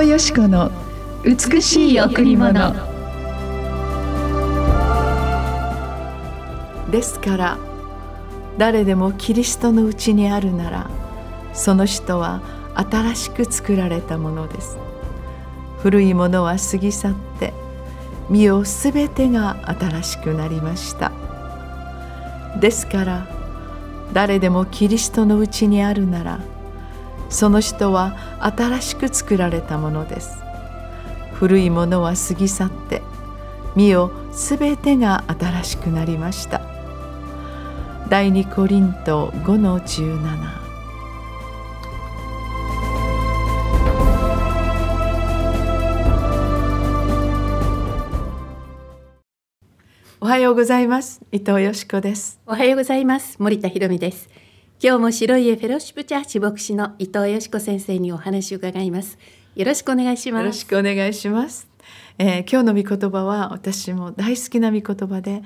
藤よし子の美しい贈り物。ですから誰でもキリストのうちにあるならその人は新しく作られたものです。古いものは過ぎ去って身をすべてが新しくなりました。ですから誰でもキリストのうちにあるならその人は新しく作られたものです。古いものは過ぎ去って身をすべてが新しくなりました。第二コリント5の17おはようございます。伊藤よしこです。おはようございます。森田博美です。今日も白い家フェロシップチャーチ牧師の伊藤よしこ先生にお話を伺います。よろしくお願いします。よろしくお願いします、えー今日の御言葉は私も大好きな御言葉で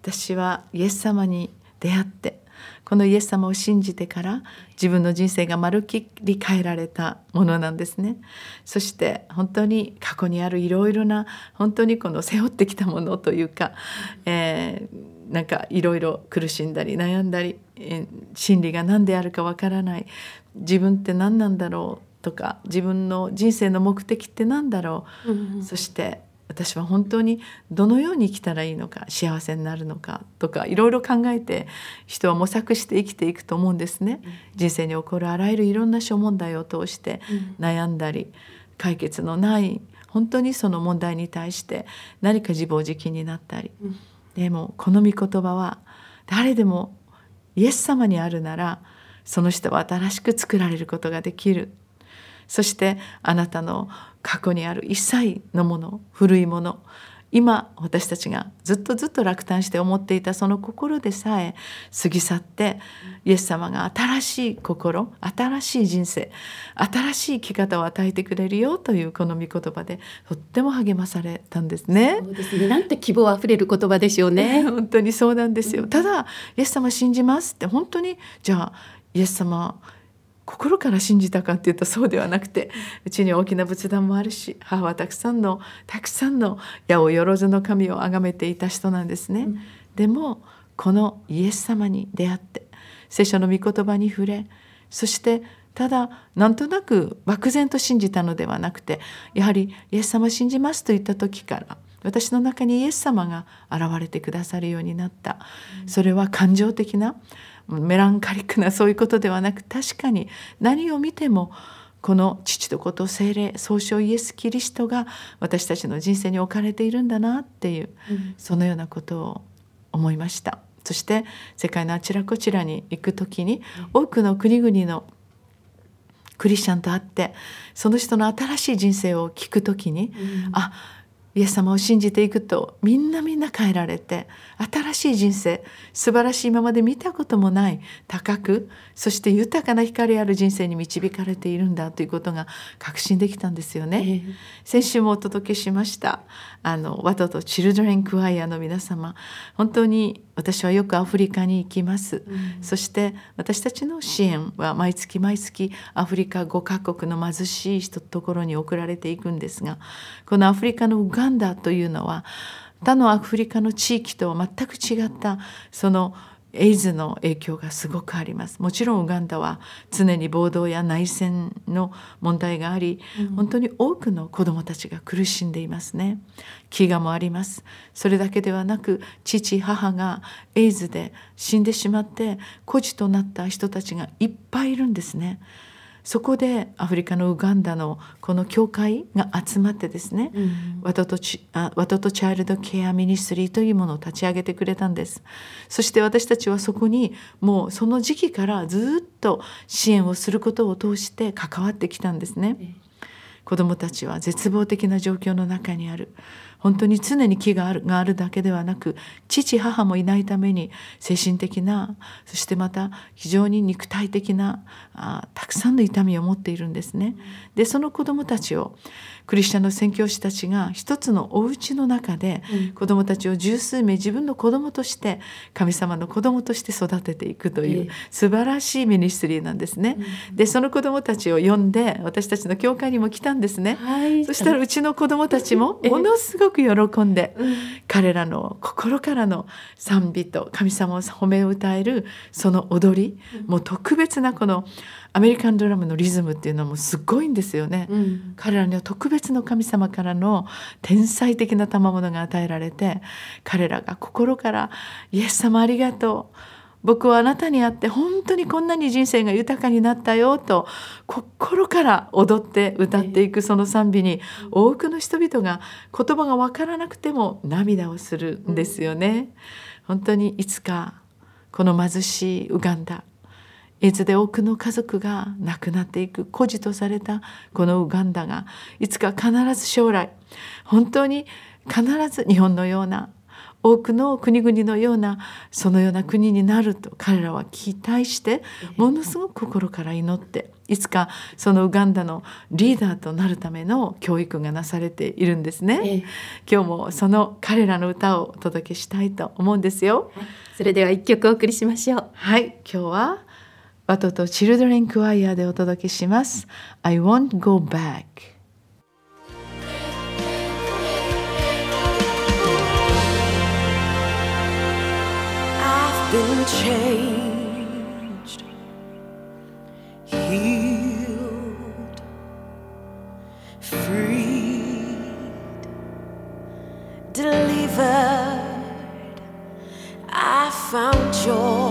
私はイエス様に出会ってこのイエス様を信じてから自分の人生がまるっきり変えられたものなんですね。そして本当に過去にあるいろいろな本当にこの背負ってきたものというか、えーなんかいろいろ苦しんだり悩んだり、真理が何であるかわからない。自分って何なんだろうとか自分の人生の目的って何だろう、そして私は本当にどのように生きたらいいのか幸せになるのかとかいろいろ考えて人は模索して生きていくと思うんですね。人生に起こるあらゆるいろんな諸問題を通して悩んだり解決のない本当にその問題に対して何か自暴自棄になったり、でもこの御言葉は誰でもイエス様にあるならその人は新しく作られることができる。そしてあなたの過去にある一切のもの古いもの今私たちがずっとずっと落胆して思っていたその心でさえ過ぎ去ってイエス様が新しい心新しい人生新しい生き方を与えてくれるよというこの御言葉でとっても励まされたんですね。そうですねなんて希望あふれる言葉でしょうね 本当にそうなんですよ。ただイエス様信じますって本当にじゃあイエス様心から信じたかっていうとそうではなくてうちに大きな仏壇もあるし母はたくさんのたくさんの矢をよろずの神を崇めていた人なんですね。でもこのイエス様に出会って聖書の御言葉に触れそしてただなんとなく漠然と信じたのではなくてやはりイエス様を信じますと言った時から私の中にイエス様が現れてくださるようになった。それは感情的なメランカリックなそういうことではなく確かに何を見てもこの父と子と精霊総称イエス・キリストが私たちの人生に置かれているんだなっていう、そのようなことを思いました。そして世界のあちらこちらに行く時に多くの国々のクリスチャンと会ってその人の新しい人生を聞く時に、あイエス様を信じていくとみんなみんな変えられて新しい人生素晴らしい今まで見たこともない高くそして豊かな光ある人生に導かれているんだということが確信できたんですよね。先週もお届けしましたあのワトとチルドレンクワイアの皆様。本当に私はよくアフリカに行きます、そして私たちの支援は毎月毎月アフリカ5カ国の貧しい人ところに送られていくんですがこのアフリカのウガンダというのは他のアフリカの地域とは全く違ったそのエイズの影響がすごくあります。もちろんウガンダは常に暴動や内戦の問題があり、本当に多くの子どもたちが苦しんでいますね。飢餓もあります。それだけではなく父母がエイズで死んでしまって孤児となった人たちがいっぱいいるんですねそこでアフリカのウガンダのこの教会が集まってですね、ワトとチあワトとチャイルドケアミニストリーというものを立ち上げてくれたんです。そして私たちはそこにもうその時期からずっと支援をすることを通して関わってきたんですね。子どもたちは絶望的な状況の中にある本当に常に木があるがあるだけではなく父母もいないために精神的なそしてまた非常に肉体的なあたくさんの痛みを持っているんですね。でその子どもたちをクリスチャンの宣教師たちが一つのお家の中で子どもたちを十数名自分の子どもとして神様の子どもとして育てていくという素晴らしいミニストリーなんですね。でその子どもたちを呼んで私たちの教会にも来たんですね。はいそしたらうちの子どもたちもものすごく喜んで彼らの心からの賛美と神様を褒め歌えるその踊りもう特別なこのアメリカンドラムのリズムっていうのもすごいんですよね。うん。彼らには特別の神様からの天才的な賜物が与えられて彼らが心から「イエス様ありがとう」僕はあなたに会って本当にこんなに人生が豊かになったよと心から踊って歌っていくその賛美に多くの人々が言葉が分からなくても涙をするんですよね。本当にいつかこの貧しいウガンダエイズで多くの家族が亡くなっていく孤児とされたこのウガンダがいつか必ず将来本当に必ず日本のような多くの国々のようなそのような国になると彼らは期待してものすごく心から祈っていつかそのウガンダのリーダーとなるための教育がなされているんですね。ええ今日もその彼らの歌をお届けしたいと思うんですよ。それでは一曲お送りしましょう。はい、今日はワトとチルドレンクワイアでお届けします。I won't go back。Been changed, healed, freed, delivered. I found joy,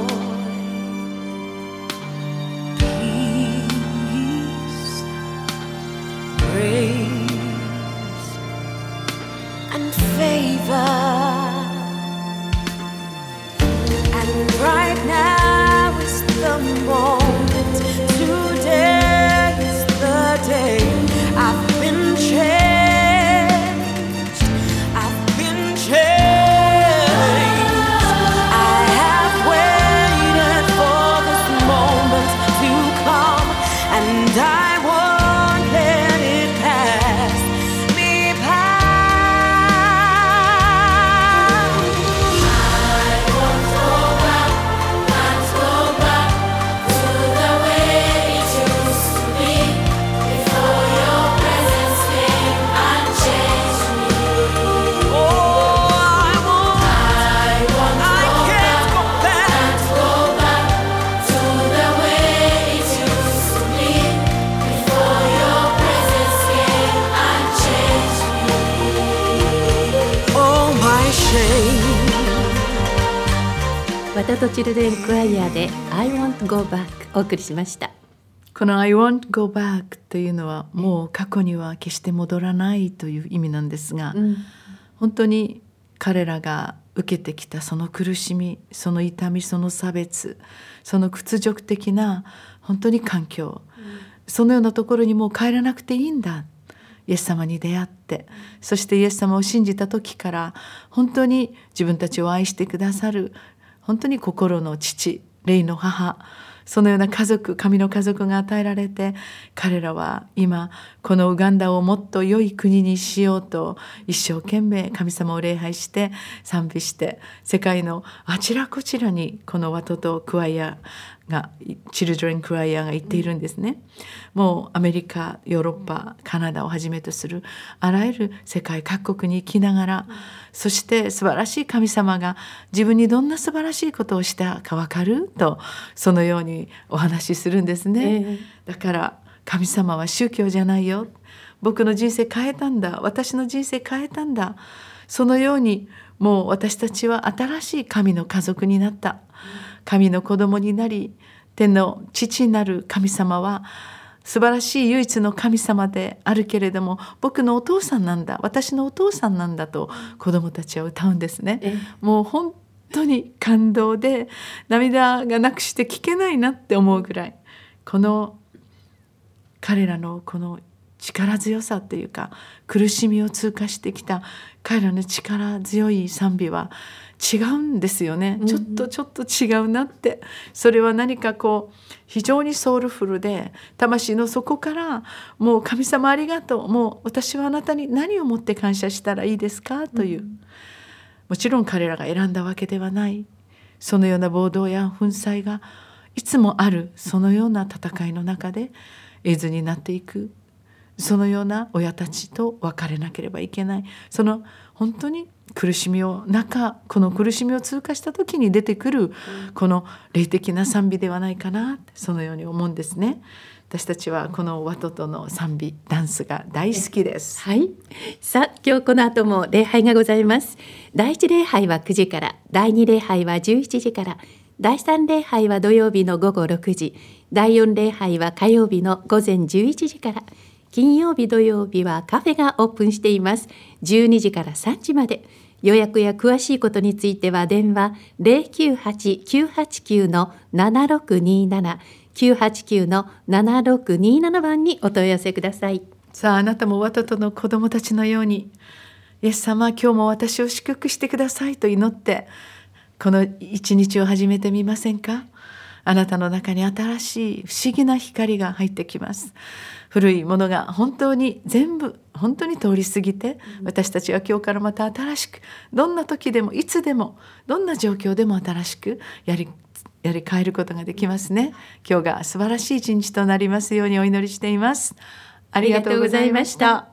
タとチルデンクワイアで I want go back お送りしました。この I won't go back というのはもう過去には決して戻らないという意味なんですが、うん。本当に彼らが受けてきたその苦しみその痛みその差別その屈辱的な本当に環境、そのようなところにもう帰らなくていいんだ。イエス様に出会ってそしてイエス様を信じた時から本当に自分たちを愛してくださる本当に心の父霊の母そのような家族神の家族が与えられて彼らは今このウガンダをもっと良い国にしようと一生懸命神様を礼拝して賛美して世界のあちらこちらにこのワトとクワイアがチルドレンクワイアが行っているんですね。もうアメリカヨーロッパカナダをはじめとするあらゆる世界各国に行きながらそして素晴らしい神様が自分にどんな素晴らしいことをしたか分かるとそのようにお話しするんですね。えだから神様は宗教じゃないよ。僕の人生変えたんだ。私の人生変えたんだ。そのようにもう私たちは新しい神の家族になった。神の子供になり天の父になる神様は素晴らしい唯一の神様であるけれども僕のお父さんなんだ。私のお父さんなんだと子供たちは歌うんですね。え。もう本当に感動で涙がなくして聞けないなって思うぐらいこの彼らのこの力強さっていうか苦しみを通過してきた彼らの力強い賛美は違うんですよね、うんちょっとちょっと違うなって。それは何かこう非常にソウルフルで魂の底からもう神様ありがとうもう私はあなたに何をもって感謝したらいいですか？という、もちろん彼らが選んだわけではない。そのような暴動や粉砕がいつもあるそのような戦いの中で絵図になっていく。そのような親たちと別れなければいけないその本当に苦しみを中この苦しみを通過した時に出てくるこの霊的な賛美ではないかなってそのように思うんですね。私たちはこのワトとの賛美ダンスが大好きです。はい。さあ、今日この後も礼拝がございます。第一礼拝は9時から、第二礼拝は11時から、第三礼拝は土曜日の午後6時、第四礼拝は火曜日の午前11時から、金曜日土曜日はカフェがオープンしています。12時から3時まで。予約や詳しいことについては電話098-989の7627 989の7627番にお問い合わせください。さああなたもワトとの子供たちのようにイエス様今日も私を祝福してくださいと祈ってこの一日を始めてみませんか？あなたの中に新しい不思議な光が入ってきます。古いものが本当に全部本当に通り過ぎて私たちは今日からまた新しくどんな時でもいつでもどんな状況でも新しくやりやり変えることができますね。今日が素晴らしい一日となりますようにお祈りしています。ありがとうございました